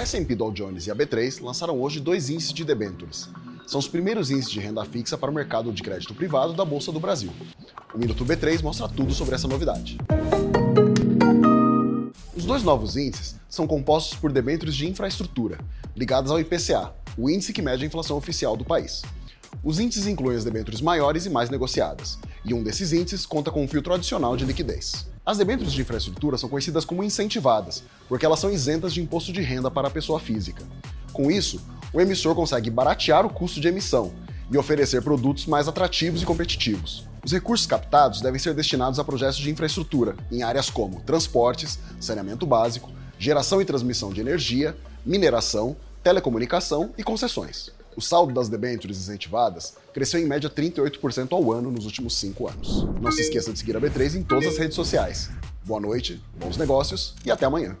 A S&P Dow Jones e a B3 lançaram hoje dois índices de debêntures. São os primeiros índices de renda fixa para o mercado de crédito privado da Bolsa do Brasil. O Minuto B3 mostra tudo sobre essa novidade. Os dois novos índices são compostos por debêntures de infraestrutura, ligadas ao IPCA, o índice que mede a inflação oficial do país. Os índices incluem as debêntures maiores e mais negociadas, e um desses índices conta com um filtro adicional de liquidez. As debêntures de infraestrutura são conhecidas como incentivadas, porque elas são isentas de imposto de renda para a pessoa física. Com isso, o emissor consegue baratear o custo de emissão e oferecer produtos mais atrativos e competitivos. Os recursos captados devem ser destinados a projetos de infraestrutura em áreas como transportes, saneamento básico, geração e transmissão de energia, mineração, telecomunicação e concessões. O saldo das debêntures incentivadas cresceu em média 38% ao ano nos últimos cinco anos. Não se esqueça de seguir a B3 em todas as redes sociais. Boa noite, bons negócios e até amanhã.